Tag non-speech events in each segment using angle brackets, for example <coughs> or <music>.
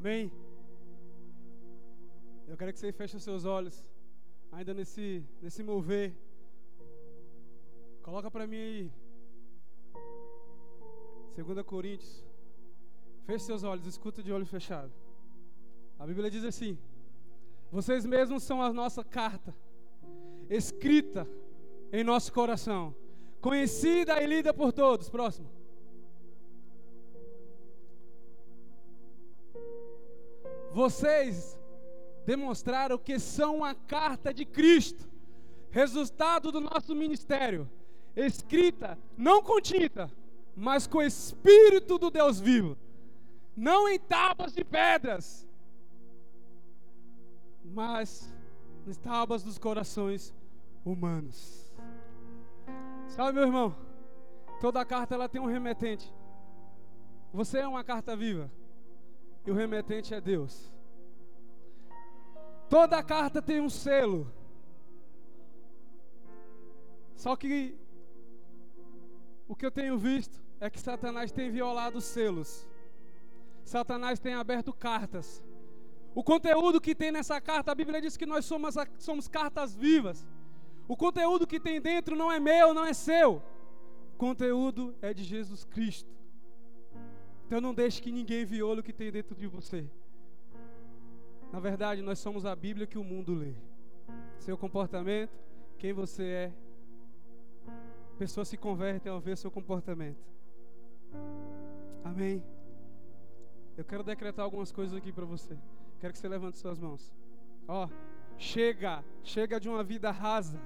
Amém? Eu quero que você feche os seus olhos, ainda nesse, nesse mover. Coloca para mim aí. 2 Coríntios. Feche seus olhos, escuta de olho fechado. A Bíblia diz assim: Vocês mesmos são a nossa carta, escrita em nosso coração, conhecida e lida por todos. Próximo. Vocês demonstraram que são a carta de Cristo, resultado do nosso ministério, escrita não com tinta, mas com o Espírito do Deus vivo, não em tábuas de pedras, mas nas tábuas dos corações humanos. Sabe, meu irmão? Toda carta ela tem um remetente. Você é uma carta viva. E o remetente é Deus. Toda carta tem um selo. Só que o que eu tenho visto é que Satanás tem violado os selos. Satanás tem aberto cartas. O conteúdo que tem nessa carta, a Bíblia diz que nós somos, somos cartas vivas. O conteúdo que tem dentro não é meu, não é seu. O conteúdo é de Jesus Cristo. Então não deixe que ninguém viole o que tem dentro de você. Na verdade, nós somos a Bíblia que o mundo lê. Seu comportamento, quem você é. Pessoas se convertem ao ver seu comportamento. Amém. Eu quero decretar algumas coisas aqui para você. Quero que você levante suas mãos. Ó, chega, chega de uma vida rasa.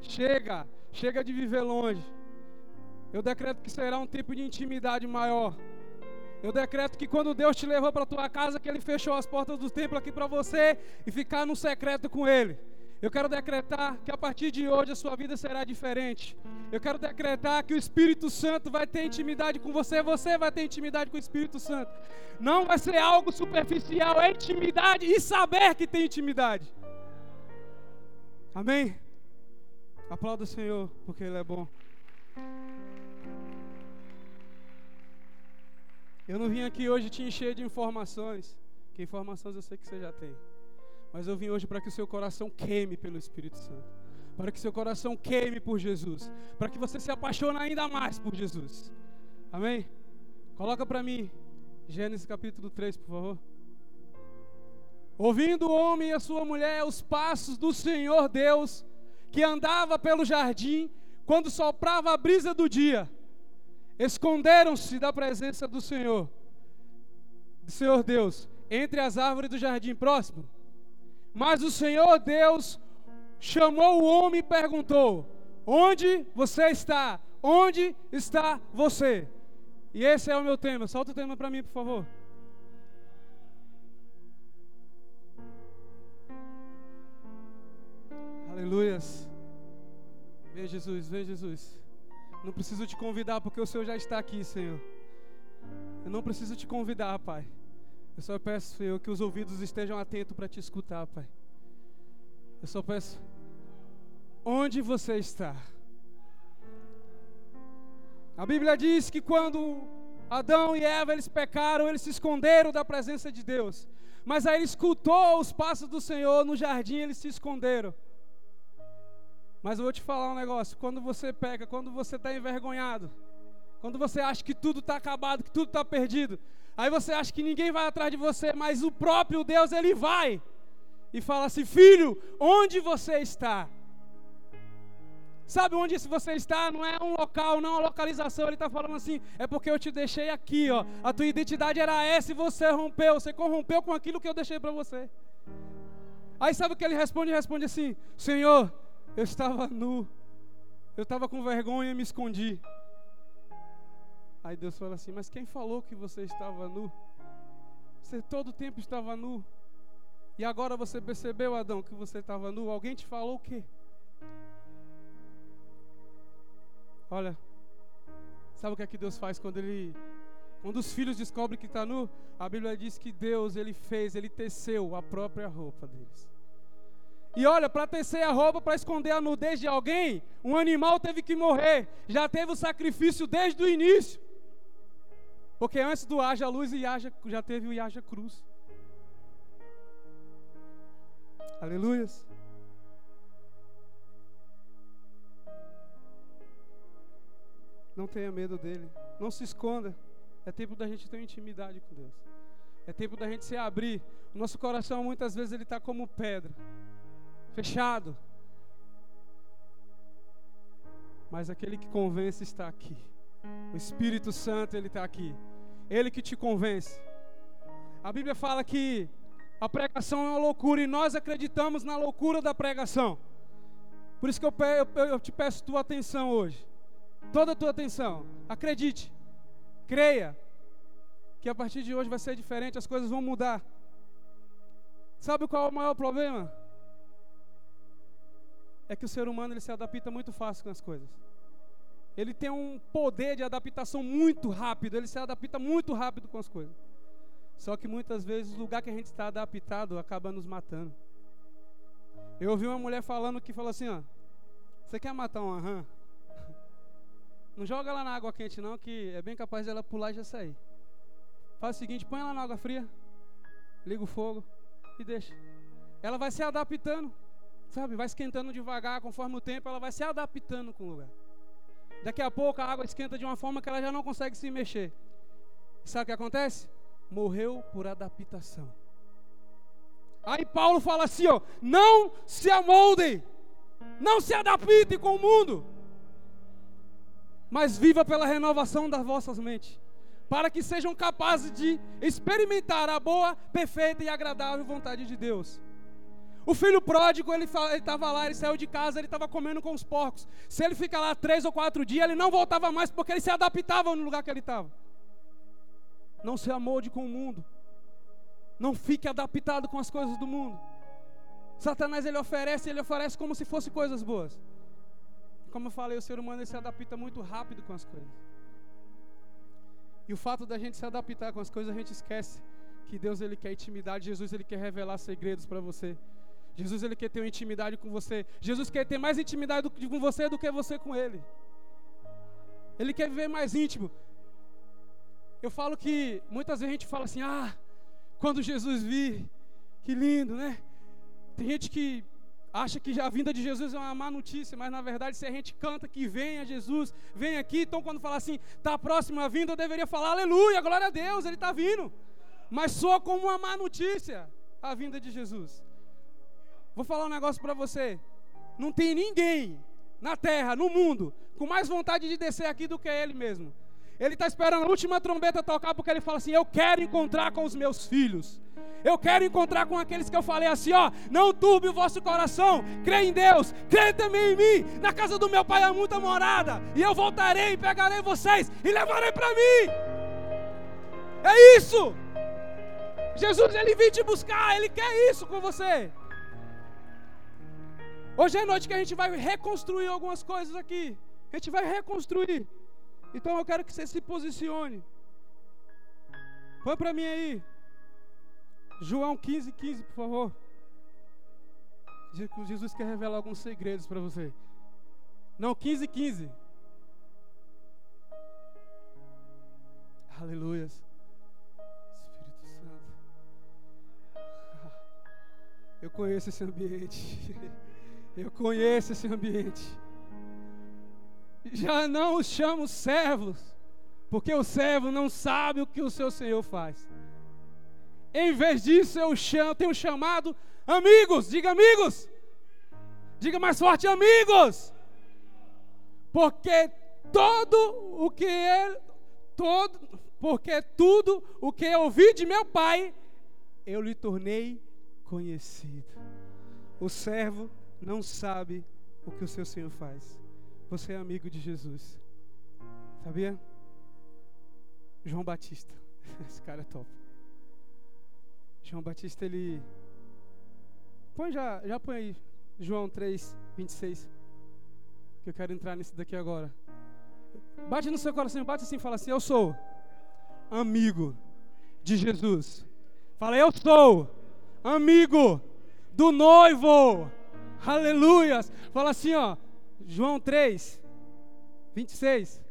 Chega, chega de viver longe. Eu decreto que será um tempo de intimidade maior. Eu decreto que quando Deus te levou para tua casa, que Ele fechou as portas do templo aqui para você e ficar no secreto com Ele. Eu quero decretar que a partir de hoje a sua vida será diferente. Eu quero decretar que o Espírito Santo vai ter intimidade com você, você vai ter intimidade com o Espírito Santo. Não vai ser algo superficial, é intimidade e saber que tem intimidade. Amém? Aplauda o Senhor, porque Ele é bom. Eu não vim aqui hoje te encher de informações, que informações eu sei que você já tem. Mas eu vim hoje para que o seu coração queime pelo Espírito Santo. Para que seu coração queime por Jesus. Para que você se apaixone ainda mais por Jesus. Amém? Coloca para mim Gênesis capítulo 3, por favor. Ouvindo o homem e a sua mulher os passos do Senhor Deus, que andava pelo jardim quando soprava a brisa do dia. Esconderam-se da presença do Senhor, do Senhor Deus, entre as árvores do jardim próximo. Mas o Senhor Deus chamou o homem e perguntou: Onde você está? Onde está você? E esse é o meu tema. Solta o tema para mim, por favor. Aleluias. Vem Jesus, vem Jesus. Não preciso te convidar porque o Senhor já está aqui, Senhor. Eu não preciso te convidar, Pai. Eu só peço, Senhor, que os ouvidos estejam atentos para te escutar, Pai. Eu só peço, onde você está? A Bíblia diz que quando Adão e Eva eles pecaram, eles se esconderam da presença de Deus. Mas aí ele escutou os passos do Senhor no jardim, eles se esconderam. Mas eu vou te falar um negócio: quando você peca, quando você está envergonhado, quando você acha que tudo está acabado, que tudo está perdido, aí você acha que ninguém vai atrás de você, mas o próprio Deus ele vai e fala assim: Filho, onde você está? Sabe onde você está? Não é um local, não é uma localização. Ele está falando assim: é porque eu te deixei aqui, ó. A tua identidade era essa e você rompeu. Você corrompeu com aquilo que eu deixei para você. Aí sabe o que ele responde? Ele responde assim: Senhor, eu estava nu. Eu estava com vergonha e me escondi. Aí Deus fala assim: Mas quem falou que você estava nu? Você todo o tempo estava nu. E agora você percebeu, Adão, que você estava nu? Alguém te falou o quê? Olha, sabe o que é que Deus faz quando ele quando os filhos descobrem que está nu? A Bíblia diz que Deus ele fez, ele teceu a própria roupa deles. E olha, para tecer a roupa, para esconder a nudez de alguém, um animal teve que morrer. Já teve o sacrifício desde o início. Porque antes do haja luz e haja, já teve o haja cruz. Aleluias. Não tenha medo dele. Não se esconda. É tempo da gente ter intimidade com Deus. É tempo da gente se abrir. O nosso coração muitas vezes ele está como pedra, fechado. Mas aquele que convence está aqui. O Espírito Santo ele está aqui. Ele que te convence. A Bíblia fala que a pregação é uma loucura e nós acreditamos na loucura da pregação. Por isso que eu, eu, eu te peço tua atenção hoje. Toda a tua atenção. Acredite. Creia. Que a partir de hoje vai ser diferente, as coisas vão mudar. Sabe qual é o maior problema? É que o ser humano ele se adapta muito fácil com as coisas. Ele tem um poder de adaptação muito rápido, ele se adapta muito rápido com as coisas. Só que muitas vezes o lugar que a gente está adaptado acaba nos matando. Eu ouvi uma mulher falando que falou assim, ó, você quer matar uma rã? <laughs> Não joga ela na água quente não, que é bem capaz dela pular e já sair. Faz o seguinte, põe ela na água fria, liga o fogo e deixa. Ela vai se adaptando, sabe? Vai esquentando devagar, conforme o tempo, ela vai se adaptando com o lugar. Daqui a pouco a água esquenta de uma forma que ela já não consegue se mexer. sabe o que acontece? Morreu por adaptação. Aí Paulo fala assim, ó, não se amoldem, não se adaptem com o mundo, mas viva pela renovação das vossas mentes, para que sejam capazes de experimentar a boa, perfeita e agradável vontade de Deus. O filho pródigo, ele estava lá, ele saiu de casa, ele estava comendo com os porcos. Se ele ficar lá três ou quatro dias, ele não voltava mais, porque ele se adaptava no lugar que ele estava. Não se amolde com o mundo. Não fique adaptado com as coisas do mundo. Satanás ele oferece, ele oferece como se fosse coisas boas. Como eu falei, o ser humano se adapta muito rápido com as coisas. E o fato da gente se adaptar com as coisas, a gente esquece que Deus ele quer intimidade, Jesus ele quer revelar segredos para você. Jesus ele quer ter uma intimidade com você. Jesus quer ter mais intimidade com você do que você com ele. Ele quer viver mais íntimo. Eu falo que muitas vezes a gente fala assim: "Ah, quando Jesus vir, que lindo, né?" Tem gente que acha que a vinda de Jesus é uma má notícia, mas na verdade, se a gente canta que venha Jesus, vem aqui, então quando fala assim, está próximo a vinda, eu deveria falar aleluia, glória a Deus, ele está vindo. Mas soa como uma má notícia a vinda de Jesus. Vou falar um negócio para você. Não tem ninguém na terra, no mundo, com mais vontade de descer aqui do que ele mesmo. Ele está esperando a última trombeta tocar porque ele fala assim: Eu quero encontrar com os meus filhos. Eu quero encontrar com aqueles que eu falei assim: Ó, não turbe o vosso coração, crê em Deus, crê também em mim. Na casa do meu pai há muita morada, e eu voltarei e pegarei vocês e levarei para mim. É isso. Jesus, ele vem te buscar, ele quer isso com você. Hoje é noite que a gente vai reconstruir algumas coisas aqui. A gente vai reconstruir. Então eu quero que você se posicione. Põe para mim aí. João 15, 15, por favor. Jesus quer revelar alguns segredos para você. Não, 15, 15. Aleluias. Espírito Santo. Eu conheço esse ambiente. <laughs> Eu conheço esse ambiente. Já não os chamo servos, porque o servo não sabe o que o seu Senhor faz. Em vez disso, eu chamo, tenho chamado amigos. Diga amigos. Diga mais forte, amigos. Porque todo o que ele, todo, porque tudo o que eu ouvi de meu pai, eu lhe tornei conhecido. O servo não sabe o que o seu Senhor faz. Você é amigo de Jesus. Sabia? João Batista. <laughs> Esse cara é top. João Batista, ele. Põe já, já põe aí. João 3, 26. Que eu quero entrar nisso daqui agora. Bate no seu coração, bate assim fala assim: Eu sou amigo de Jesus. Fala, eu sou amigo do noivo. Aleluias! Fala assim, ó. João 3, 26.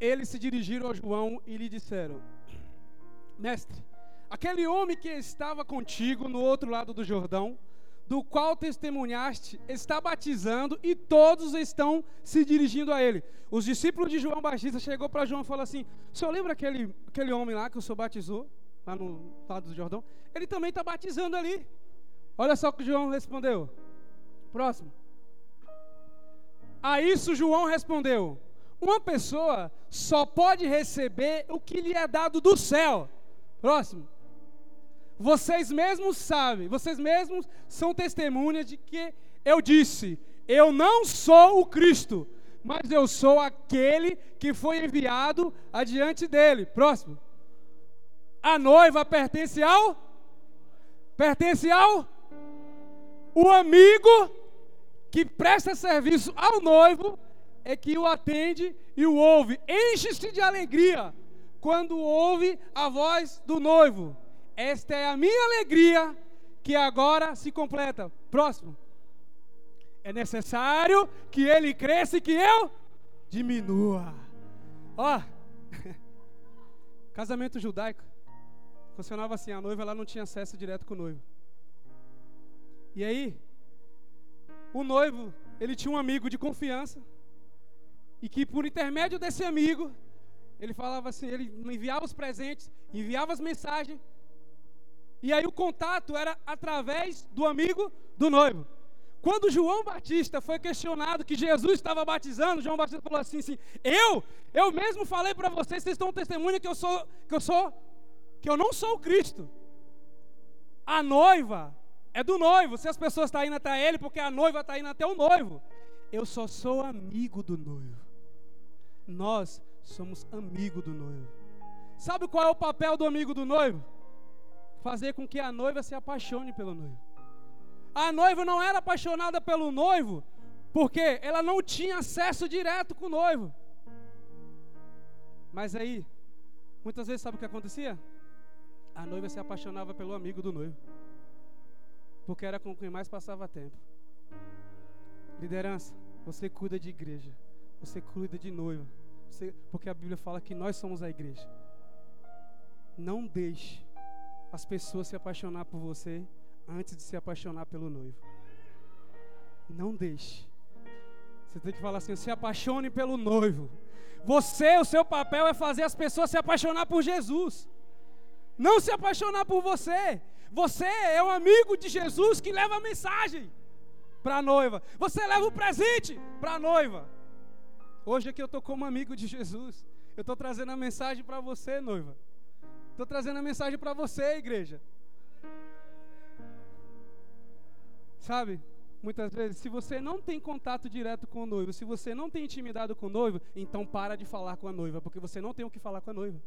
Eles se dirigiram a João e lhe disseram: Mestre, aquele homem que estava contigo no outro lado do Jordão, do qual testemunhaste, está batizando e todos estão se dirigindo a ele. Os discípulos de João Batista chegou para João e falou assim: "O senhor lembra aquele, aquele homem lá que o senhor batizou lá no lado do Jordão? Ele também está batizando ali." Olha só o que João respondeu. Próximo. A isso João respondeu: Uma pessoa só pode receber o que lhe é dado do céu. Próximo. Vocês mesmos sabem, vocês mesmos são testemunhas de que eu disse: Eu não sou o Cristo, mas eu sou aquele que foi enviado adiante dele. Próximo. A noiva pertence ao? Pertence ao? O amigo que presta serviço ao noivo é que o atende e o ouve. Enche-se de alegria quando ouve a voz do noivo. Esta é a minha alegria que agora se completa. Próximo. É necessário que ele cresça e que eu diminua. Ó, <laughs> casamento judaico funcionava assim: a noiva ela não tinha acesso direto com o noivo. E aí, o noivo ele tinha um amigo de confiança e que por intermédio desse amigo ele falava assim, ele enviava os presentes, enviava as mensagens e aí o contato era através do amigo do noivo. Quando João Batista foi questionado que Jesus estava batizando, João Batista falou assim, assim eu, eu mesmo falei para vocês, vocês estão testemunha que eu sou, que eu sou, que eu não sou o Cristo. A noiva é do noivo. Se as pessoas estão indo até ele, porque a noiva está indo até o noivo. Eu só sou amigo do noivo. Nós somos amigo do noivo. Sabe qual é o papel do amigo do noivo? Fazer com que a noiva se apaixone pelo noivo. A noiva não era apaixonada pelo noivo porque ela não tinha acesso direto com o noivo. Mas aí, muitas vezes sabe o que acontecia? A noiva se apaixonava pelo amigo do noivo. Porque era com quem mais passava tempo. Liderança, você cuida de igreja. Você cuida de noiva. Você, porque a Bíblia fala que nós somos a igreja. Não deixe as pessoas se apaixonar por você antes de se apaixonar pelo noivo. Não deixe. Você tem que falar assim: se apaixone pelo noivo. Você, o seu papel é fazer as pessoas se apaixonar por Jesus. Não se apaixonar por você. Você é um amigo de Jesus que leva a mensagem para a noiva. Você leva o presente para a noiva. Hoje aqui eu estou como amigo de Jesus. Eu estou trazendo a mensagem para você, noiva. Estou trazendo a mensagem para você, igreja. Sabe, muitas vezes, se você não tem contato direto com o noivo, se você não tem intimidade com o noivo, então para de falar com a noiva, porque você não tem o que falar com a noiva.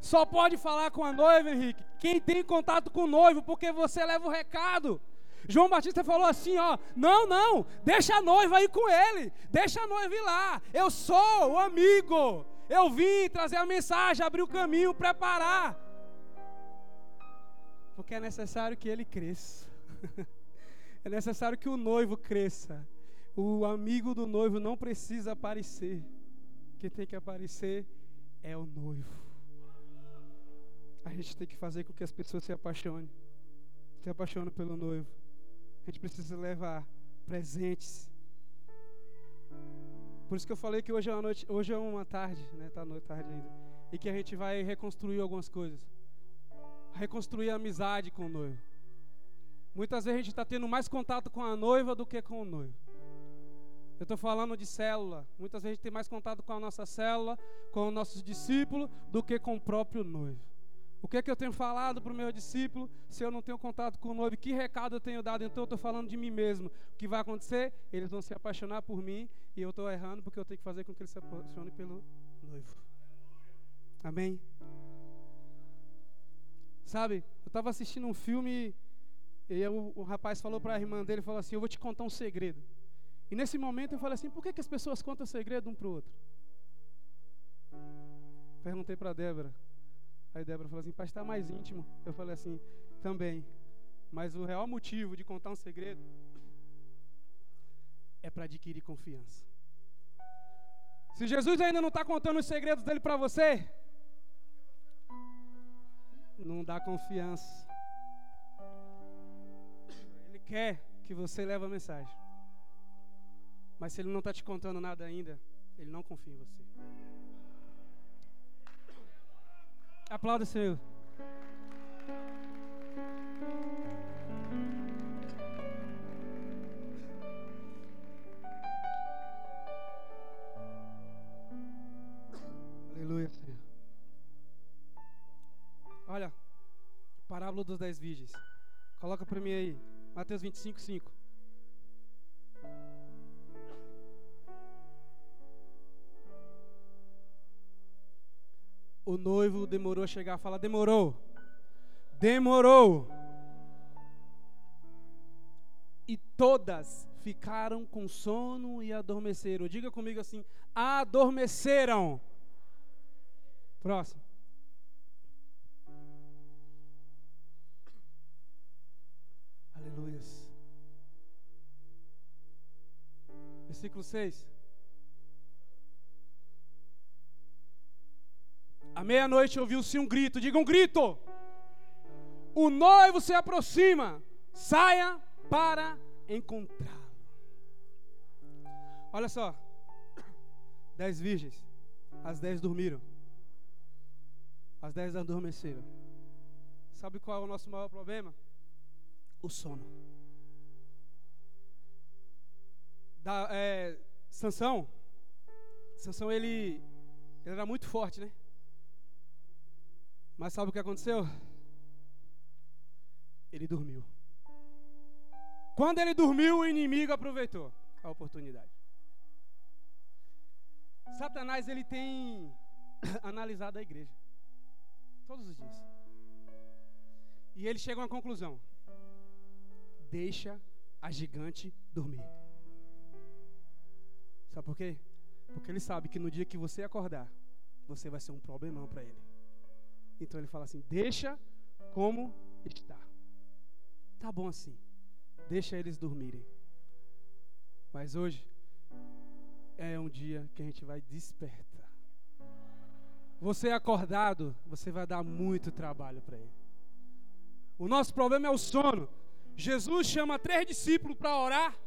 Só pode falar com a noiva, Henrique, quem tem contato com o noivo, porque você leva o recado. João Batista falou assim, ó, não, não, deixa a noiva ir com ele, deixa a noiva ir lá. Eu sou o amigo. Eu vim trazer a mensagem, abrir o caminho, preparar. Porque é necessário que ele cresça. <laughs> é necessário que o noivo cresça. O amigo do noivo não precisa aparecer. Quem tem que aparecer é o noivo. A gente tem que fazer com que as pessoas se apaixonem. Se apaixonem pelo noivo. A gente precisa levar presentes por isso que eu falei que hoje é uma noite, hoje é uma tarde, né? Tá noite tarde ainda. E que a gente vai reconstruir algumas coisas. Reconstruir a amizade com o noivo. Muitas vezes a gente está tendo mais contato com a noiva do que com o noivo. Eu estou falando de célula. Muitas vezes a gente tem mais contato com a nossa célula, com os nossos discípulos, do que com o próprio noivo. O que é que eu tenho falado para o meu discípulo se eu não tenho contato com o noivo? Que recado eu tenho dado? Então eu estou falando de mim mesmo. O que vai acontecer? Eles vão se apaixonar por mim e eu estou errando porque eu tenho que fazer com que eles se apaixonem pelo noivo. Amém? Sabe, eu estava assistindo um filme e eu, o rapaz falou para a irmã dele, falou assim, eu vou te contar um segredo. E nesse momento eu falei assim, por que, que as pessoas contam segredo um para o outro? Perguntei para Débora, Aí Débora falou assim, para estar mais íntimo. Eu falei assim, também. Mas o real motivo de contar um segredo é para adquirir confiança. Se Jesus ainda não está contando os segredos dele para você, não dá confiança. Ele quer que você leve a mensagem. Mas se ele não está te contando nada ainda, ele não confia em você. Aplauda, Senhor. Aleluia, Senhor. Olha, parábola dos dez virgens. Coloca para mim aí, Mateus 25, 5. O noivo demorou a chegar. Fala, demorou. Demorou. E todas ficaram com sono e adormeceram. Diga comigo assim: adormeceram. Próximo. Aleluias. Versículo 6. À meia-noite ouviu-se um grito, diga um grito. O noivo se aproxima, saia para encontrá-lo. Olha só, dez virgens, as dez dormiram, as dez adormeceram. Sabe qual é o nosso maior problema? O sono. Da, é, Sansão, Sansão ele, ele era muito forte, né? Mas sabe o que aconteceu? Ele dormiu. Quando ele dormiu, o inimigo aproveitou a oportunidade. Satanás ele tem <coughs> analisado a igreja todos os dias. E ele chega a uma conclusão: deixa a gigante dormir. Sabe por quê? Porque ele sabe que no dia que você acordar, você vai ser um problemão para ele. Então ele fala assim: deixa como está. Tá bom assim. Deixa eles dormirem. Mas hoje é um dia que a gente vai despertar. Você acordado, você vai dar muito trabalho para ele. O nosso problema é o sono. Jesus chama três discípulos para orar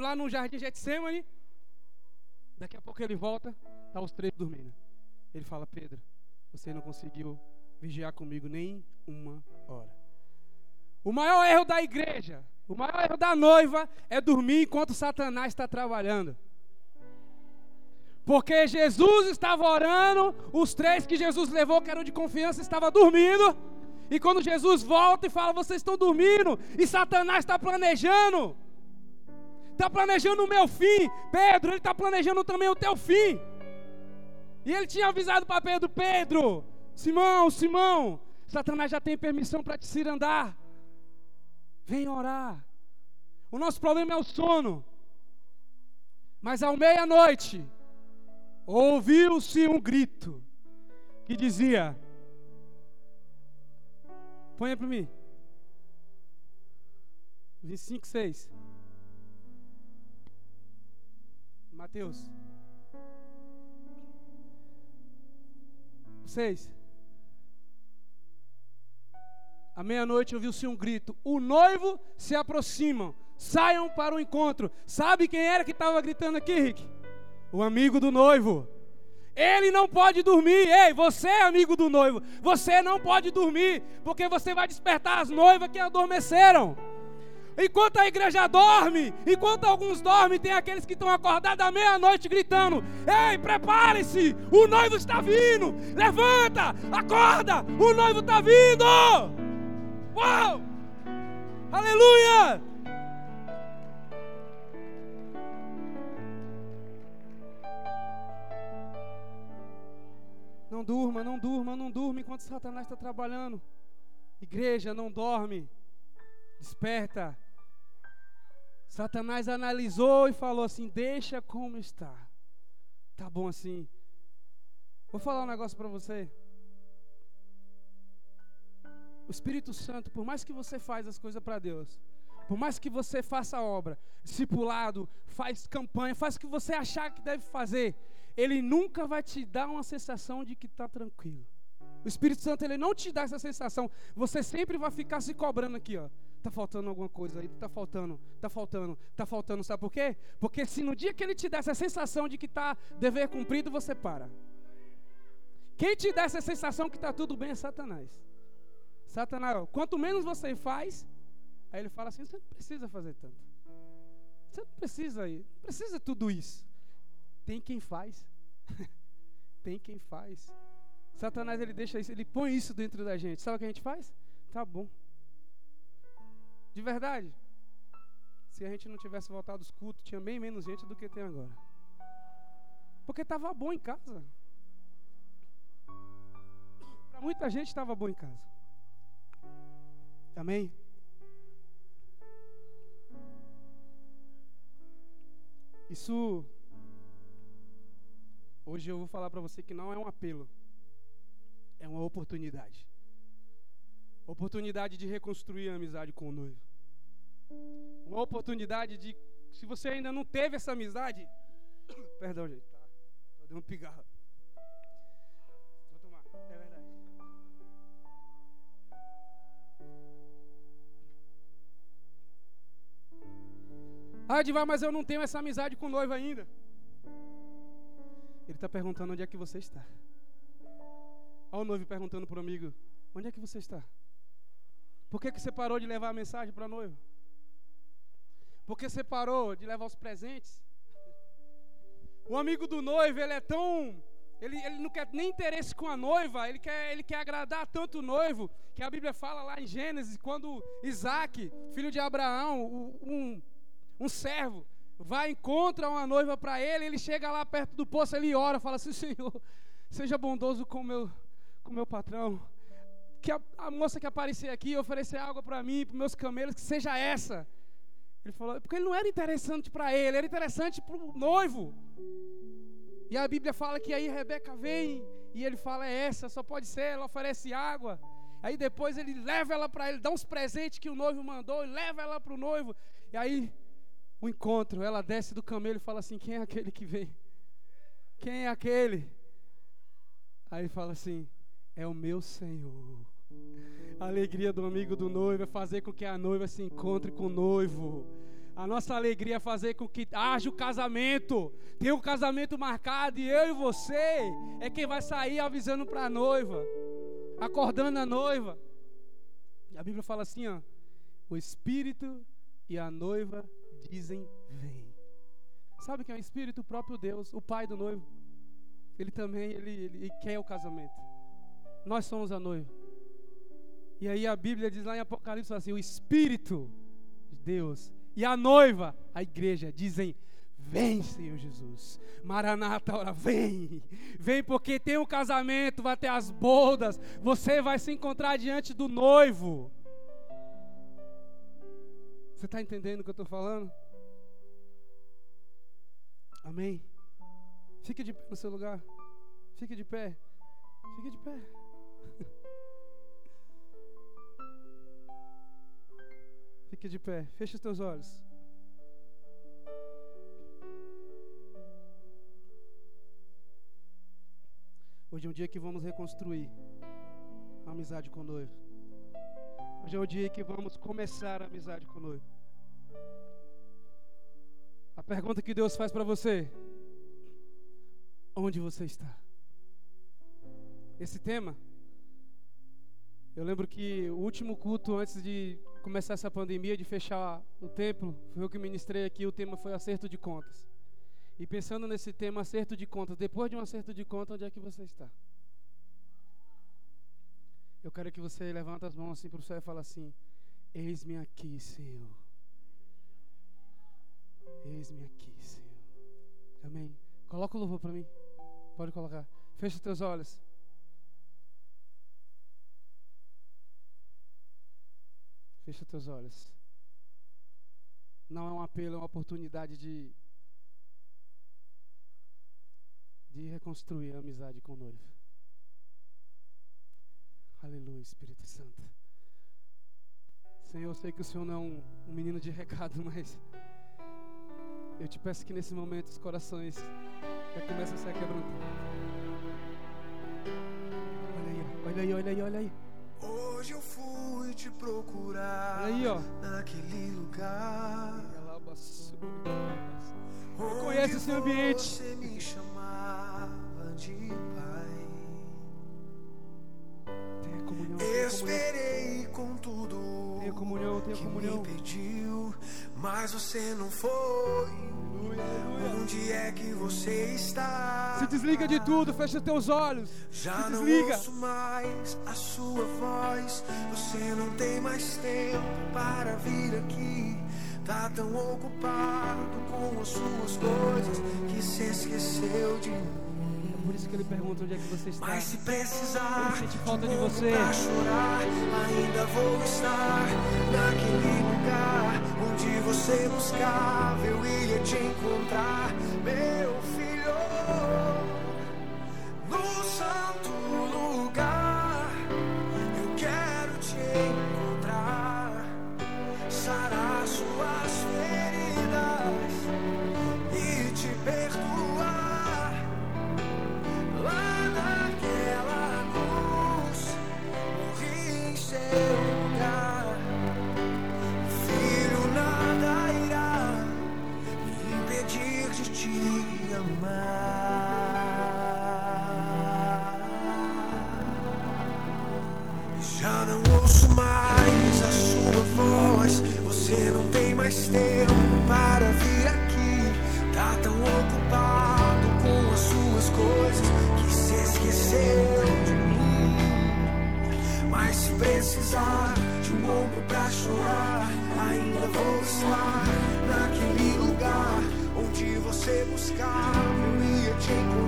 lá no jardim Getsemane. Daqui a pouco ele volta, tá os três dormindo. Ele fala: Pedro, você não conseguiu vigiar comigo nem uma hora. O maior erro da igreja, o maior erro da noiva é dormir enquanto Satanás está trabalhando. Porque Jesus estava orando, os três que Jesus levou, que eram de confiança, estavam dormindo. E quando Jesus volta e fala, vocês estão dormindo, e Satanás está planejando, está planejando o meu fim. Pedro, ele está planejando também o teu fim. E ele tinha avisado para Pedro: Pedro, Simão, Simão, Satanás já tem permissão para te cirandar. Vem orar. O nosso problema é o sono. Mas ao meia-noite, ouviu-se um grito que dizia: Põe para mim. 25, 6. Mateus. 6. À meia-noite ouviu-se um grito: O noivo se aproxima, saiam para o encontro. Sabe quem era que estava gritando aqui, Rick? O amigo do noivo. Ele não pode dormir. Ei, você é amigo do noivo. Você não pode dormir, porque você vai despertar as noivas que adormeceram. Enquanto a igreja dorme, enquanto alguns dormem, tem aqueles que estão acordados à meia-noite gritando: Ei, prepare-se, o noivo está vindo. Levanta, acorda, o noivo está vindo. Uau! Aleluia! Não durma, não durma, não durma enquanto Satanás está trabalhando. Igreja, não dorme. Desperta. Satanás analisou e falou assim: Deixa como está. Tá bom assim. Vou falar um negócio para você. O Espírito Santo, por mais que você faz as coisas para Deus, por mais que você faça a obra, discipulado, faz campanha, faz o que você achar que deve fazer, ele nunca vai te dar uma sensação de que está tranquilo. O Espírito Santo ele não te dá essa sensação. Você sempre vai ficar se cobrando aqui, ó. Tá faltando alguma coisa aí, tá faltando, tá faltando, tá faltando. Sabe por quê? Porque se no dia que ele te dá essa sensação de que tá dever cumprido, você para. Quem te dá essa sensação que tá tudo bem é Satanás. Satanás, quanto menos você faz, aí ele fala assim: você não precisa fazer tanto. Você não precisa ir, não precisa tudo isso. Tem quem faz. <laughs> Tem quem faz. Satanás ele deixa isso, ele põe isso dentro da gente. Sabe o que a gente faz? Tá bom. De verdade. Se a gente não tivesse voltado os cultos, tinha bem menos gente do que tem agora. Porque estava bom em casa. Para muita gente estava bom em casa. Amém? Isso. Hoje eu vou falar para você que não é um apelo é uma oportunidade. Oportunidade de reconstruir a amizade com o noivo. Uma oportunidade de, se você ainda não teve essa amizade, <coughs> perdão, gente, tá? Tô dando um pigarro. Vou tomar, é verdade. Ah, Edivar, mas eu não tenho essa amizade com noivo ainda. Ele está perguntando onde é que você está. Olha o noivo perguntando para o amigo: Onde é que você está? Por que, que você parou de levar a mensagem para a noiva? Por que você parou de levar os presentes? O amigo do noivo, ele é tão. Ele, ele não quer nem interesse com a noiva, ele quer, ele quer agradar tanto o noivo, que a Bíblia fala lá em Gênesis, quando Isaac, filho de Abraão, um, um servo, vai encontra uma noiva para ele, ele chega lá perto do poço, ele ora, fala assim: Senhor, seja bondoso com meu com meu patrão, que a, a moça que aparecer aqui oferecer água para mim, para meus camelos, que seja essa. Ele falou, porque ele não era interessante para ele, era interessante para o noivo. E a Bíblia fala que aí Rebeca vem e ele fala, é essa, só pode ser, ela oferece água. Aí depois ele leva ela para ele, dá uns presentes que o noivo mandou, e leva ela para o noivo. E aí o encontro, ela desce do camelo e fala assim: Quem é aquele que vem? Quem é aquele? Aí ele fala assim: é o meu Senhor. A alegria do amigo do noivo é fazer com que a noiva se encontre com o noivo. A nossa alegria é fazer com que haja o casamento. Tem um casamento marcado e eu e você é quem vai sair avisando para a noiva, acordando a noiva. A Bíblia fala assim, ó: O espírito e a noiva dizem: "Vem". Sabe quem é o espírito? O próprio Deus, o pai do noivo. Ele também ele, ele, ele quer o casamento nós somos a noiva. E aí a Bíblia diz lá em Apocalipse assim: o Espírito de Deus e a noiva, a igreja, dizem: Vem, Senhor Jesus. Maranata, hora, vem. Vem porque tem um casamento, vai ter as bodas. Você vai se encontrar diante do noivo. Você está entendendo o que eu estou falando? Amém? Fique de pé no seu lugar. Fique de pé. Fique de pé. Fique de pé, feche os teus olhos. Hoje é um dia que vamos reconstruir a amizade com o noivo. Hoje é o dia que vamos começar a amizade com o noivo. A pergunta que Deus faz para você: Onde você está? Esse tema eu lembro que o último culto antes de começar essa pandemia, de fechar o templo, foi eu que ministrei aqui, o tema foi acerto de contas. E pensando nesse tema acerto de contas, depois de um acerto de contas, onde é que você está? Eu quero que você levante as mãos assim para o céu e fale assim: Eis-me aqui, Senhor. Eis-me aqui, Senhor. Amém. Coloca o louvor para mim. Pode colocar. Fecha os teus olhos. Fecha teus olhos. Não é um apelo, é uma oportunidade de de reconstruir a amizade com o noivo. Aleluia, Espírito Santo. Senhor, eu sei que o Senhor não é um, um menino de recado, <laughs> mas eu te peço que nesse momento os corações Já começa a ser quebrantado. Olha aí, olha aí, olha aí, olha aí. Hoje eu fui te procurar aí, ó. naquele lugar. onde Conhece esse ambiente. Você me chamava de pai. Tenha comunhão, tenha comunhão. Esperei com tudo Tenha comunhão, tenha que comunhão. me pediu, mas você não foi. Onde é que você está? Se desliga de tudo, fecha teus olhos. Já Se não desliga. ouço mais a sua voz. Você não tem mais tempo para vir aqui. Tá tão ocupado com as suas coisas que se esqueceu de mim. Por isso que ele pergunta onde é que você está. Mas se precisar Eu senti falta de você. pra chorar, ainda vou estar naquele lugar onde você buscava. Eu ia te encontrar, meu ainda vou estar naquele lugar onde você buscava. Eu ia te encontrar,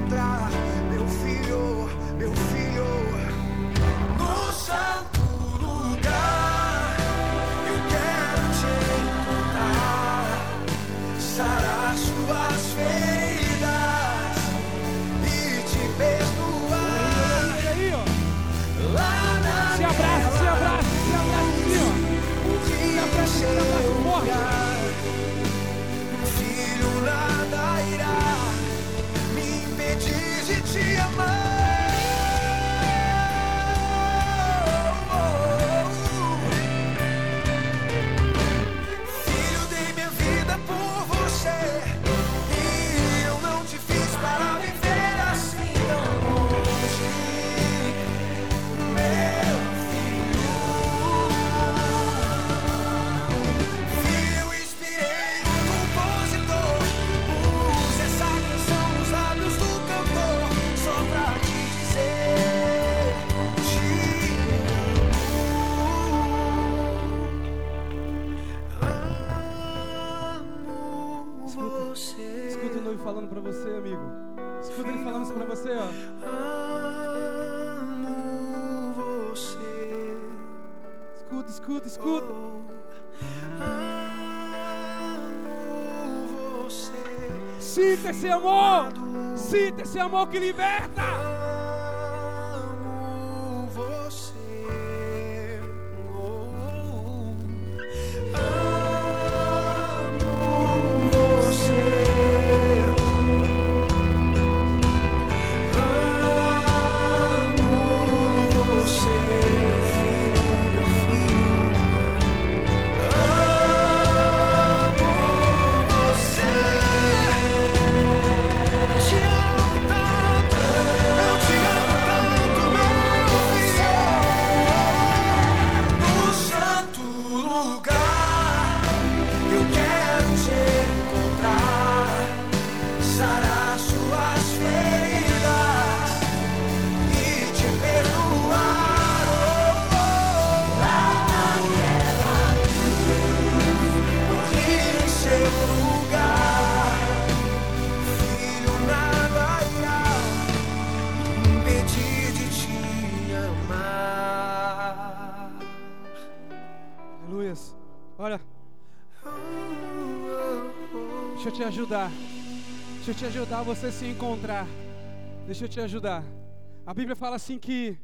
amor que liberta. Ajudar. Deixa eu te ajudar você se encontrar. Deixa eu te ajudar. A Bíblia fala assim que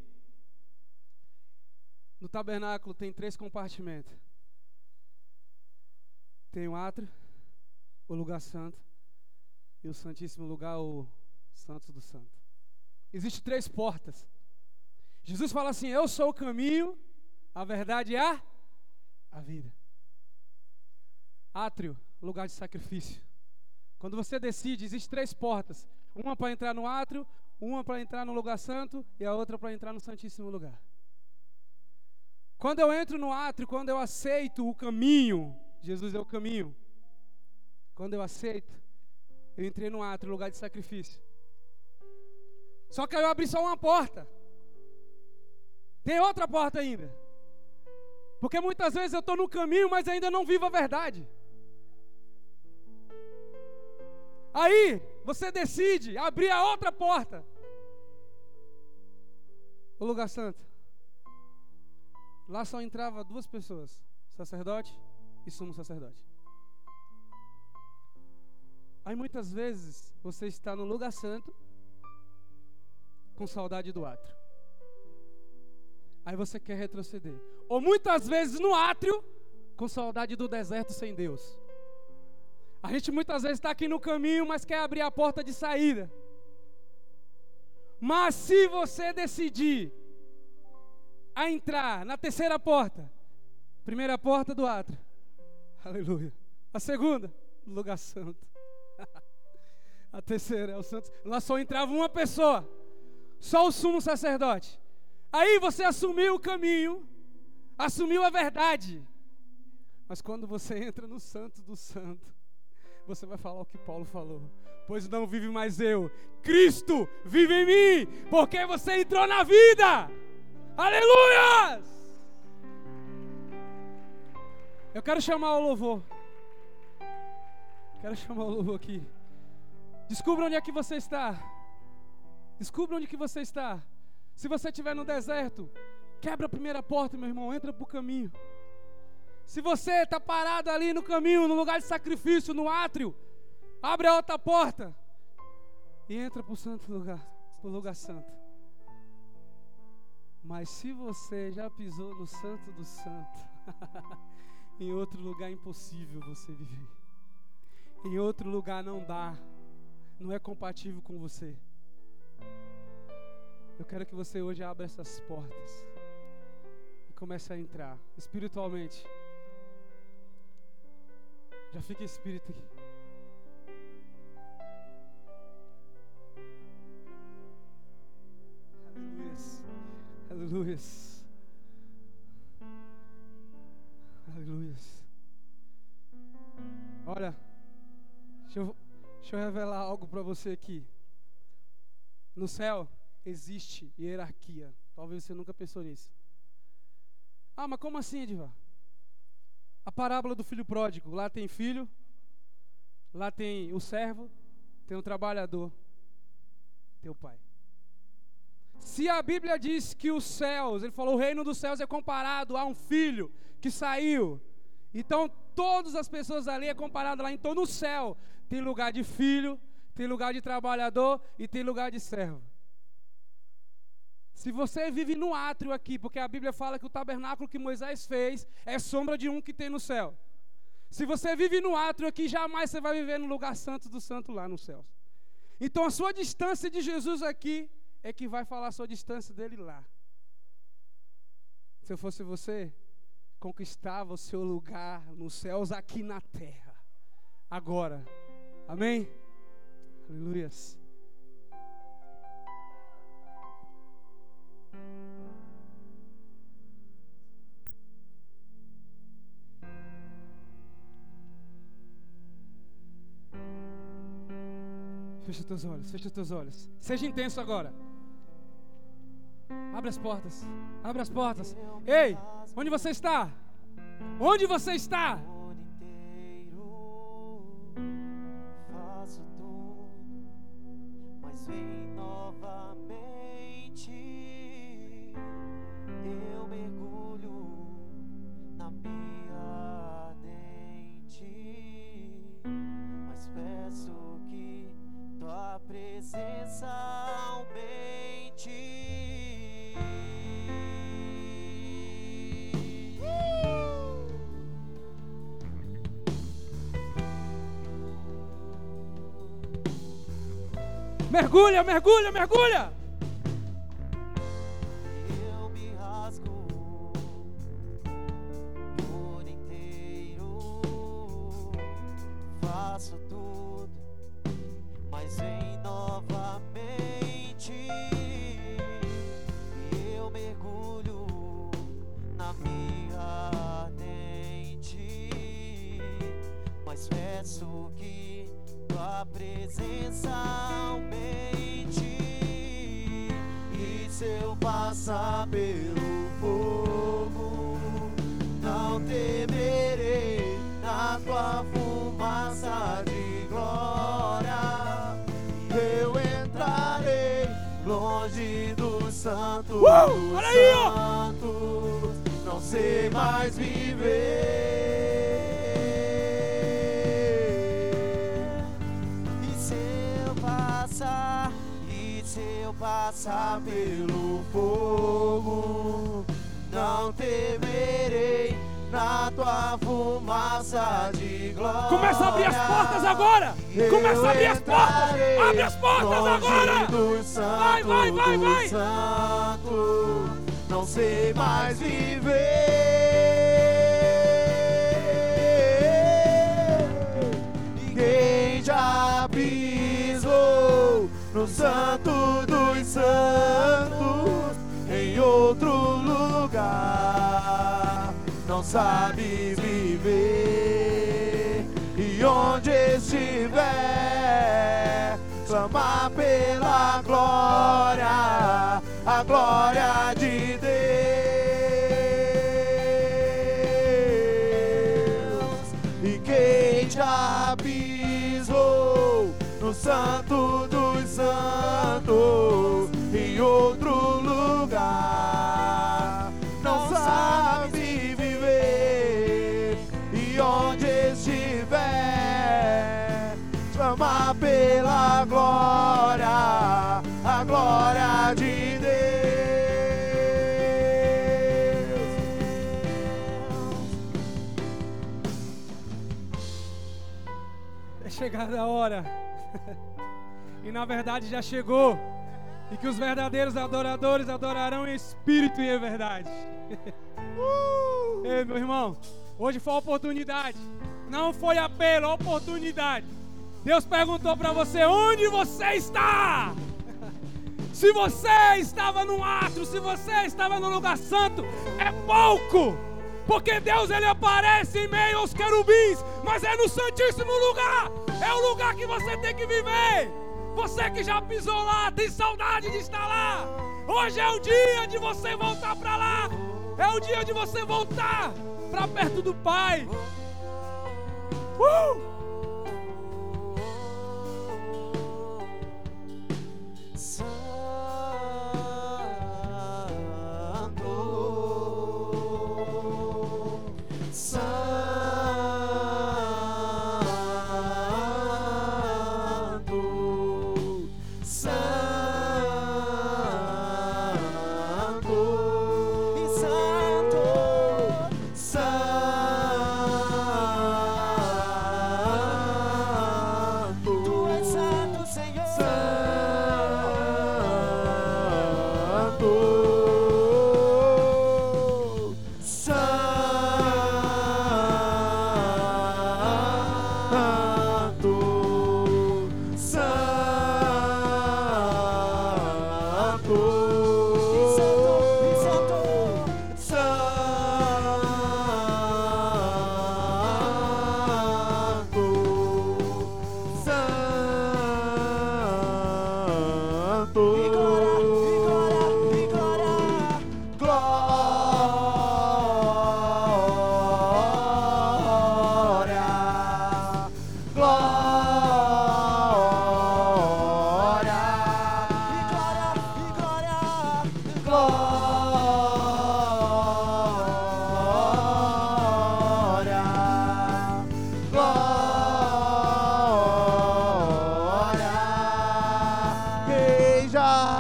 no tabernáculo tem três compartimentos. Tem o átrio, o lugar santo e o santíssimo lugar, o Santo do Santo. Existem três portas. Jesus fala assim: Eu sou o caminho, a verdade e a, a vida. Átrio, lugar de sacrifício. Quando você decide, existem três portas: uma para entrar no átrio, uma para entrar no lugar santo e a outra para entrar no Santíssimo Lugar. Quando eu entro no átrio, quando eu aceito o caminho, Jesus é o caminho. Quando eu aceito, eu entrei no átrio, lugar de sacrifício. Só que eu abri só uma porta. Tem outra porta ainda. Porque muitas vezes eu estou no caminho, mas ainda não vivo a verdade. Aí você decide abrir a outra porta. O lugar santo. Lá só entrava duas pessoas: sacerdote e sumo sacerdote. Aí muitas vezes você está no lugar santo com saudade do átrio. Aí você quer retroceder. Ou muitas vezes no átrio com saudade do deserto sem Deus. A gente muitas vezes está aqui no caminho, mas quer abrir a porta de saída. Mas se você decidir a entrar na terceira porta. Primeira porta do átrio. <laughs> Aleluia. A segunda, lugar santo. <laughs> a terceira é o santo. Lá só entrava uma pessoa. Só o sumo sacerdote. Aí você assumiu o caminho, assumiu a verdade. Mas quando você entra no santo do santo, você vai falar o que Paulo falou. Pois não vive mais eu, Cristo vive em mim, porque você entrou na vida. Aleluia! Eu quero chamar o louvor. Quero chamar o louvor aqui. Descubra onde é que você está. Descubra onde que você está. Se você estiver no deserto, quebra a primeira porta, meu irmão, entra para o caminho. Se você está parado ali no caminho, no lugar de sacrifício, no átrio, abre a outra porta e entra para o santo lugar, para o lugar santo. Mas se você já pisou no santo do santo, <laughs> em outro lugar é impossível você viver. Em outro lugar não dá. Não é compatível com você. Eu quero que você hoje abra essas portas e comece a entrar espiritualmente. Já fica espírito aqui. Aleluia. Aleluia. Olha, deixa eu, deixa eu revelar algo para você aqui. No céu existe hierarquia. Talvez você nunca pensou nisso. Ah, mas como assim, Edivar? A parábola do filho pródigo. Lá tem filho, lá tem o servo, tem o trabalhador, tem o pai. Se a Bíblia diz que os céus, ele falou, o reino dos céus é comparado a um filho que saiu. Então, todas as pessoas ali é comparado lá. Então, no céu, tem lugar de filho, tem lugar de trabalhador e tem lugar de servo. Se você vive no átrio aqui, porque a Bíblia fala que o tabernáculo que Moisés fez é sombra de um que tem no céu. Se você vive no átrio aqui, jamais você vai viver no lugar santo do santo lá no céu. Então a sua distância de Jesus aqui é que vai falar a sua distância dele lá. Se eu fosse você, conquistava o seu lugar nos céus aqui na terra. Agora. Amém? Aleluias. Fecha os teus olhos, fecha os teus olhos. Seja intenso agora. Abre as portas. Abre as portas. Ei, onde você está? Onde você está? Mergulha, mergulha, mergulha. As portas. Abre as portas agora. Vai, vai, vai, vai. Santo, não sei mais viver. Ninguém já pisou no Santo dos Santos em outro lugar. Não sabe viver e onde estiver, clamar pela glória, a glória de Deus. E quem já pisou no Santo dos Santos em outro lugar, pela glória, a glória de Deus. É chegada a hora. E na verdade já chegou. E que os verdadeiros adoradores adorarão em espírito e em verdade. Ei, meu irmão, hoje foi a oportunidade. Não foi apelo, a oportunidade. Deus perguntou para você: onde você está? <laughs> Se você estava no átrio, se você estava no lugar santo, é pouco. Porque Deus ele aparece em meio aos querubins, mas é no santíssimo lugar. É o lugar que você tem que viver. Você que já pisou lá, tem saudade de estar lá. Hoje é o dia de você voltar para lá. É o dia de você voltar para perto do Pai. Uh!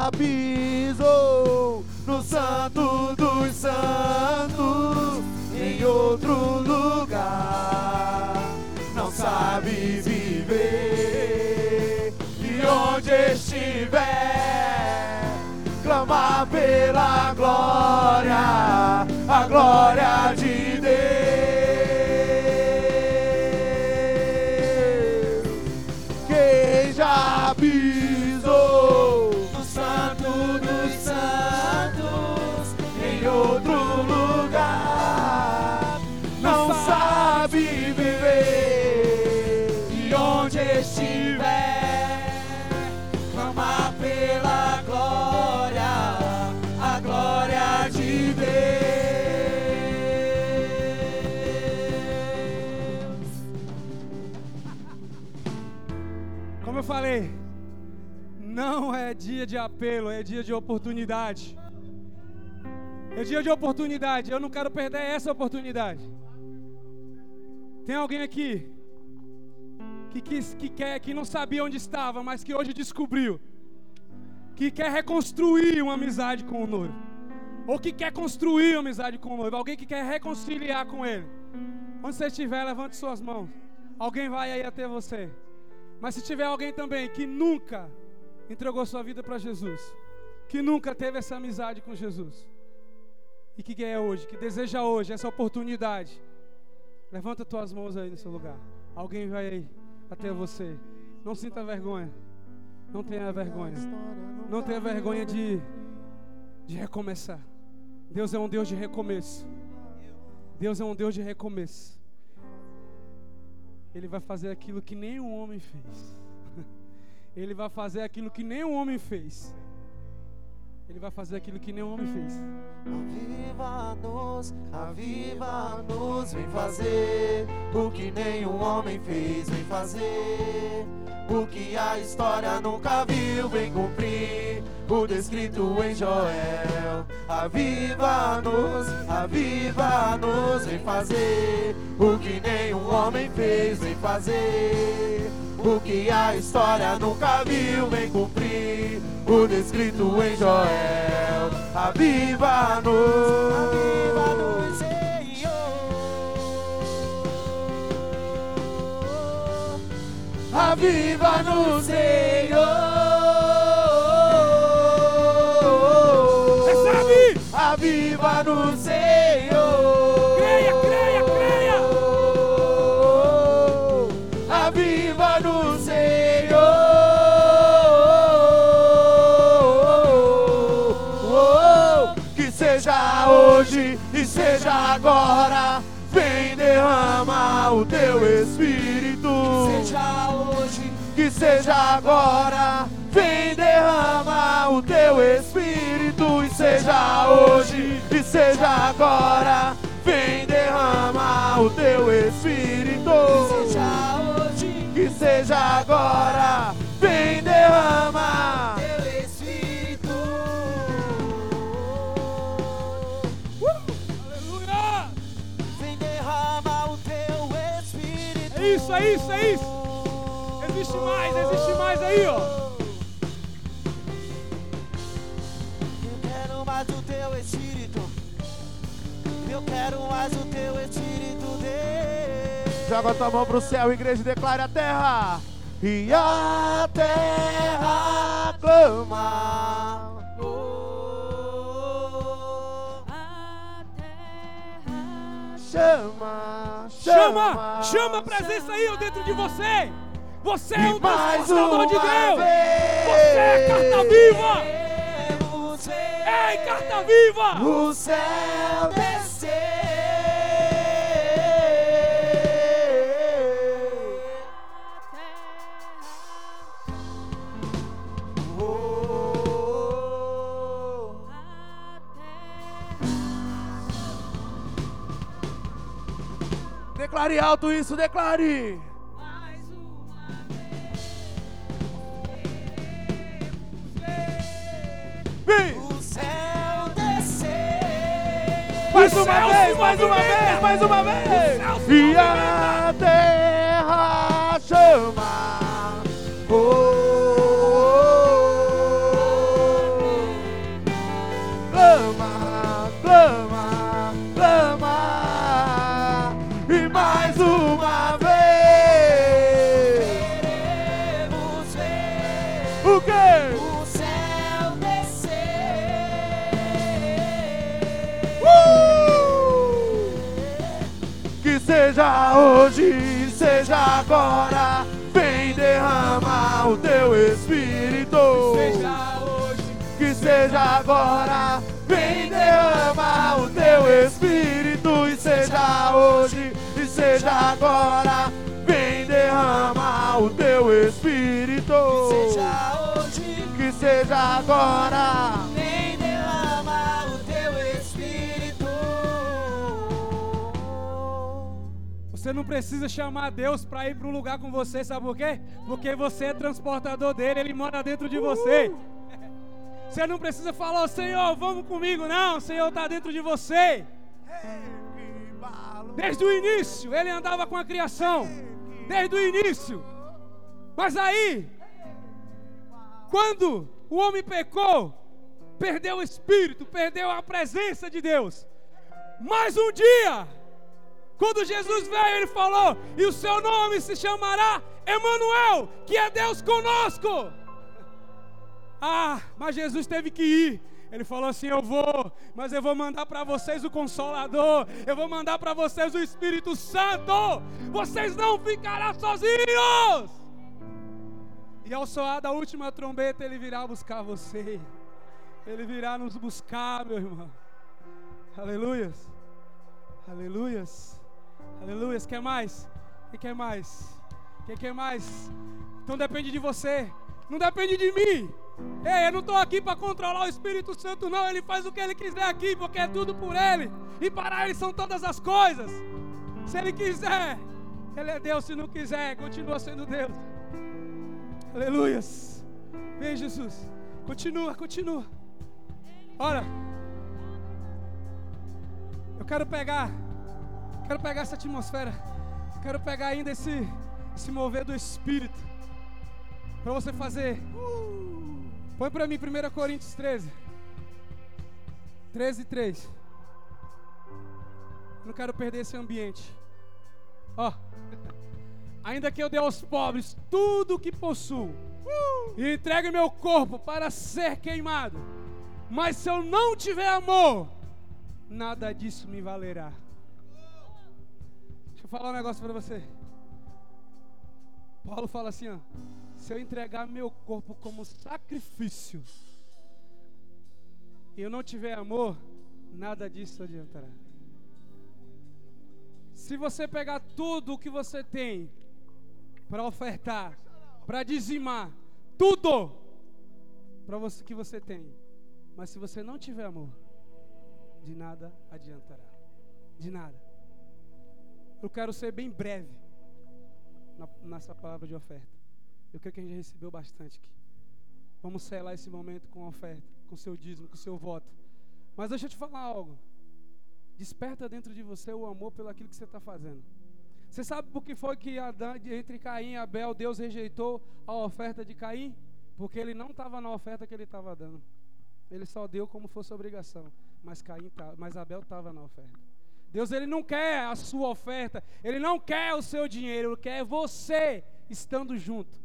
já pisou no Santo dos Santos, em outro lugar, não sabe viver. E onde estiver, clamar pela glória, a glória de apelo, é dia de oportunidade. É dia de oportunidade. Eu não quero perder essa oportunidade. Tem alguém aqui que, quis, que quer, que não sabia onde estava, mas que hoje descobriu, que quer reconstruir uma amizade com o noivo, ou que quer construir uma amizade com o noivo, alguém que quer reconciliar com ele. Onde você estiver, levante suas mãos. Alguém vai aí até você. Mas se tiver alguém também que nunca entregou sua vida para Jesus, que nunca teve essa amizade com Jesus, e que quer hoje, que deseja hoje essa oportunidade, levanta tuas mãos aí no seu lugar. Alguém vai aí até você. Não sinta vergonha. Não tenha vergonha. Não tenha vergonha de, de recomeçar. Deus é um Deus de recomeço. Deus é um Deus de recomeço. Ele vai fazer aquilo que nenhum homem fez. Ele vai fazer aquilo que nenhum homem fez. Ele vai fazer aquilo que nenhum homem fez. Aviva-nos, aviva-nos, vem fazer o que nenhum homem fez, vem fazer o que a história nunca viu, vem cumprir o descrito em Joel. Aviva-nos, aviva-nos, vem fazer o que nenhum homem fez, vem fazer o que a história nunca viu, vem cumprir o descrito em Joel. Aviva-nos, aviva-nos, Senhor. Aviva-nos, Senhor. Aviva-nos, Senhor. Agora. Vem derrama o teu espírito. Seja hoje, Que seja agora. Vem derrama o teu espírito. E seja hoje e seja agora. Vem derrama o teu espírito. Mais aí, ó. Eu quero mais o teu Espírito. Eu quero mais o teu Espírito, Deus. Joga tua mão pro céu, igreja, e declare a terra. E a terra clama. Chama, Chama, chama a presença aí dentro de você. Você é um mais transportador de Deus. Você é carta viva. Ei, carta viva. O céu. Oh. Declare alto isso, declare. Mais uma vez, mais uma vez, mais uma vez. E a terra chama. Oh, oh, oh. Clama, clama, clama. E mais uma hoje, seja agora. Vem derramar o teu espírito. Seja hoje, Que seja agora. Vem derramar o teu espírito. E seja hoje, e seja agora. Vem derramar o teu espírito. Seja hoje, Que seja agora. Você não precisa chamar Deus para ir para um lugar com você, sabe por quê? Porque você é transportador dele, ele mora dentro de você. <laughs> Você não precisa falar, "Ô, Senhor, vamos comigo, não. O Senhor está dentro de você. Desde o início, ele andava com a criação. Desde o início. Mas aí, quando o homem pecou, perdeu o espírito, perdeu a presença de Deus. Mas um dia, quando Jesus veio, ele falou: "E o seu nome se chamará Emanuel, que é Deus conosco". Ah, mas Jesus teve que ir. Ele falou assim: Eu vou, mas eu vou mandar para vocês o Consolador, eu vou mandar para vocês o Espírito Santo. Vocês não ficarão sozinhos. E ao soar da última trombeta, ele virá buscar você. Ele virá nos buscar, meu irmão. Aleluias. Aleluias. Aleluias. Quer mais? Quem quer mais? Quem quer mais? Então depende de você. Não depende de mim. Ei, eu não estou aqui para controlar o Espírito Santo, não. Ele faz o que ele quiser aqui, porque é tudo por ele. E para ele são todas as coisas. Se ele quiser, ele é Deus. Se não quiser, continua sendo Deus. Aleluias. Vem, Jesus. Continua, continua. Ora. Eu quero pegar. Quero pegar essa atmosfera. Quero pegar ainda esse, esse mover do Espírito. Para você fazer. Põe para mim 1 Coríntios 13. 13 3. Não quero perder esse ambiente. Ó. <laughs> Ainda que eu dê aos pobres tudo o que possuo e entregue meu corpo para ser queimado, mas se eu não tiver amor, nada disso me valerá. Falar um negócio para você. Paulo fala assim, ó, se eu entregar meu corpo como sacrifício e eu não tiver amor, nada disso adiantará. Se você pegar tudo o que você tem para ofertar, para dizimar, tudo para você que você tem, mas se você não tiver amor, de nada adiantará. De nada. Eu quero ser bem breve nessa palavra de oferta. Eu creio que a gente recebeu bastante aqui. Vamos selar esse momento com oferta, com seu dízimo, com seu voto. Mas deixa eu te falar algo. Desperta dentro de você o amor pelo aquilo que você está fazendo. Você sabe por que foi que Adão, entre Caim e Abel Deus rejeitou a oferta de Caim? Porque ele não estava na oferta que ele estava dando. Ele só deu como fosse obrigação. Mas, Caim tá, mas Abel estava na oferta. Deus ele não quer a sua oferta, ele não quer o seu dinheiro, ele quer você estando junto.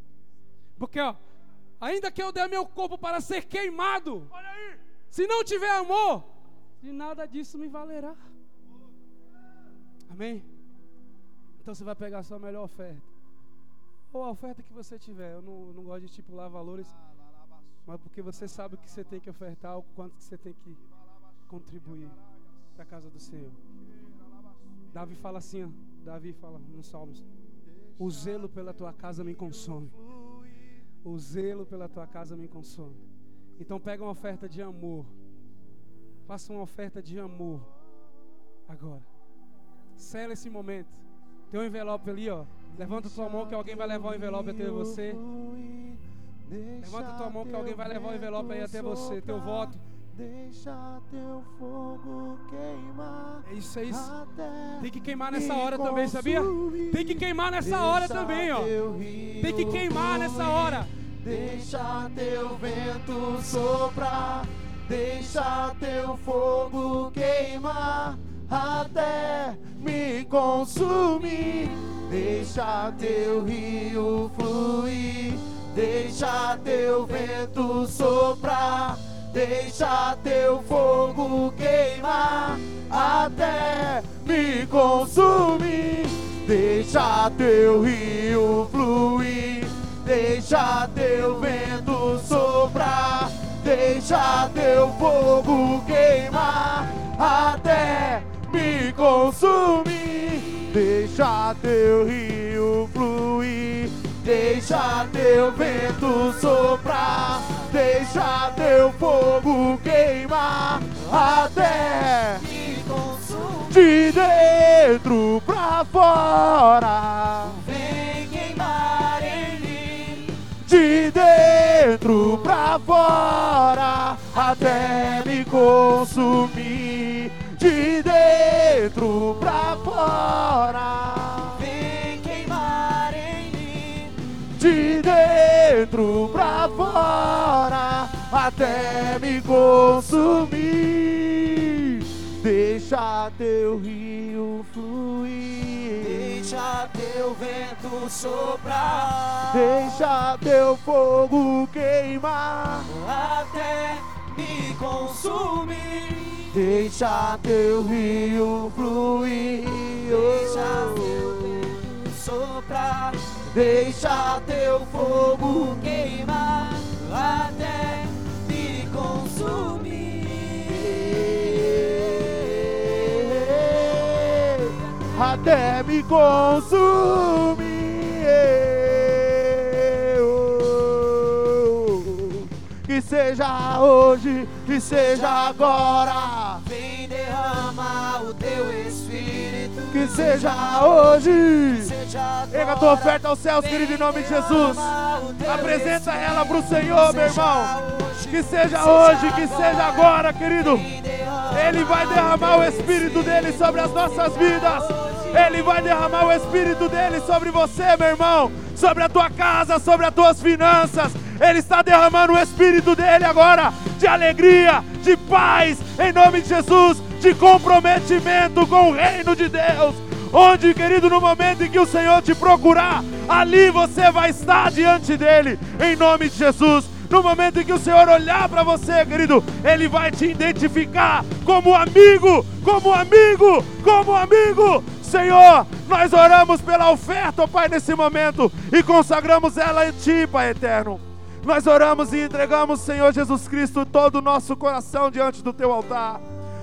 Porque, ó, ainda que eu dê meu corpo para ser queimado, se não tiver amor, de nada disso me valerá. Amém? Então você vai pegar a sua melhor oferta. Ou a oferta que você tiver. Eu não, não gosto de estipular valores, mas porque você sabe o que você tem que ofertar, o quanto que você tem que contribuir para a casa do Senhor. Davi fala assim, ó, Davi fala nos Salmos: O zelo pela tua casa me consome. O zelo pela tua casa me consome. Então pega uma oferta de amor. Faça uma oferta de amor. Agora. Sela esse momento. Tem um envelope ali, ó. Levanta tua mão que alguém vai levar o envelope até você. Levanta tua mão que alguém vai levar o envelope aí até você. Teu voto. Deixa teu fogo queimar. É isso, é isso. Tem que queimar nessa hora também, sabia? consumir. Tem que queimar nessa hora também, ó. Tem que queimar nessa hora. Deixa teu vento soprar, deixa teu fogo queimar até me consumir. Deixa teu rio fluir, deixa teu vento soprar, deixa teu fogo queimar até me consumir. Deixa teu rio fluir, deixa teu vento soprar, deixa teu fogo queimar até me consumir. Deixa teu rio fluir, deixa teu vento soprar, deixa teu fogo queimar até Me consumir. de dentro pra fora. Vem queimar em mim. de dentro pra fora até me consumir de dentro pra fora de dentro pra fora até me consumir deixa teu rio fluir Deixa teu vento soprar. deixa teu fogo queimar Até me consumir. Deixa teu rio fluir, Deixa teu vento soprar. Deixa teu fogo Queimar até me consumir. até me consumir. Que seja hoje, que seja agora, Vem derramar o teu espírito. que seja hoje. Pega a tua oferta aos céus, querido, em nome de Jesus. Apresenta ela pro Senhor, meu irmão. Que seja hoje, que seja agora, querido. Ele vai derramar o Espírito dele sobre as nossas vidas. Ele vai derramar o Espírito dele sobre você, meu irmão. Sobre a tua casa, sobre as tuas finanças. Ele está derramando o Espírito dele agora. De alegria, de paz, em nome de Jesus. De comprometimento com o reino de Deus. Onde, querido, no momento em que o Senhor te procurar, ali você vai estar diante dele, em nome de Jesus. No momento em que o Senhor olhar para você, querido, Ele vai te identificar como amigo, como amigo, como amigo. Senhor, nós oramos pela oferta, Pai, nesse momento e consagramos ela em Ti, Pai eterno. Nós oramos e entregamos, Senhor Jesus Cristo, todo o nosso coração diante do Teu altar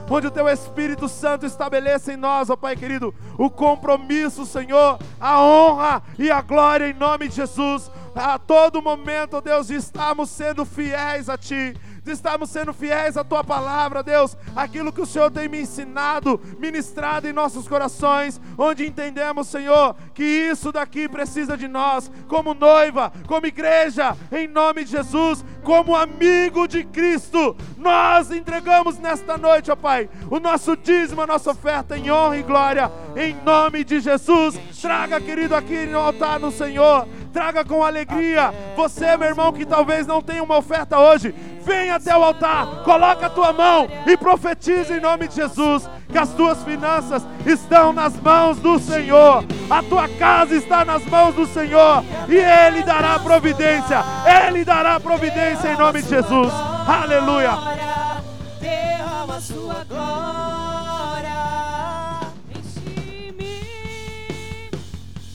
onde o teu Espírito Santo estabeleça em nós, ó Pai querido, o compromisso, Senhor, a honra e a glória em nome de Jesus. A todo momento, Deus, de estarmos sendo fiéis a Ti, de estarmos sendo fiéis à Tua palavra, Deus, aquilo que o Senhor tem me ensinado, ministrado em nossos corações, onde entendemos, Senhor, que isso daqui precisa de nós, como noiva, como igreja, em nome de Jesus, como amigo de Cristo, nós entregamos nesta noite, ó Pai, o nosso dízimo, a nossa oferta em honra e glória, em nome de Jesus. Traga, querido, aqui no altar no Senhor, traga com alegria. Você, meu irmão, que talvez não tenha uma oferta hoje, vem até o altar, coloca a tua mão e profetiza em nome de Jesus que as tuas finanças estão nas mãos do Senhor, a tua casa está nas mãos do Senhor e Ele dará providência, Ele dará providência em nome de Jesus. Aleluia. Derrama sua glória. Enche-me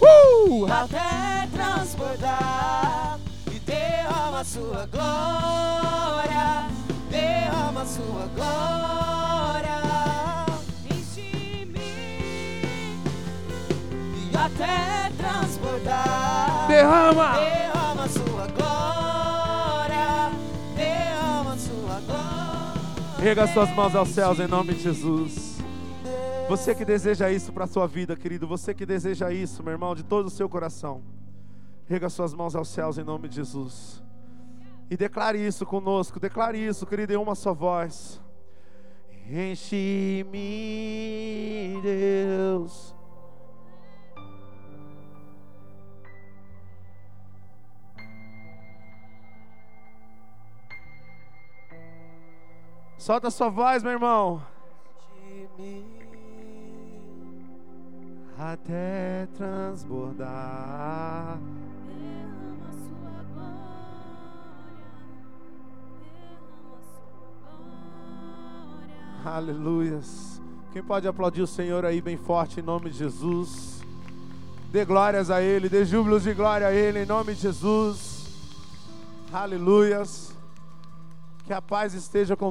Uh! até transbordar. E derrama sua glória. Derrama sua glória. Até transbordar. Derrama. Derrama sua glória, derrama sua glória. Rega suas mãos aos céus em nome de Jesus. Você que deseja isso para a sua vida, querido, você que deseja isso, meu irmão, de todo o seu coração. Rega suas mãos aos céus em nome de Jesus. E declare isso conosco, declare isso, querido, em uma só voz. Enche-me, Deus. Solta a sua voz, meu irmão. Até transbordar. Derrama sua glória, derrama sua glória. Aleluias. Quem pode aplaudir o Senhor aí bem forte em nome de Jesus? Dê glórias a Ele, dê júbilos de glória a Ele, em nome de Jesus. Aleluias. Que a paz esteja com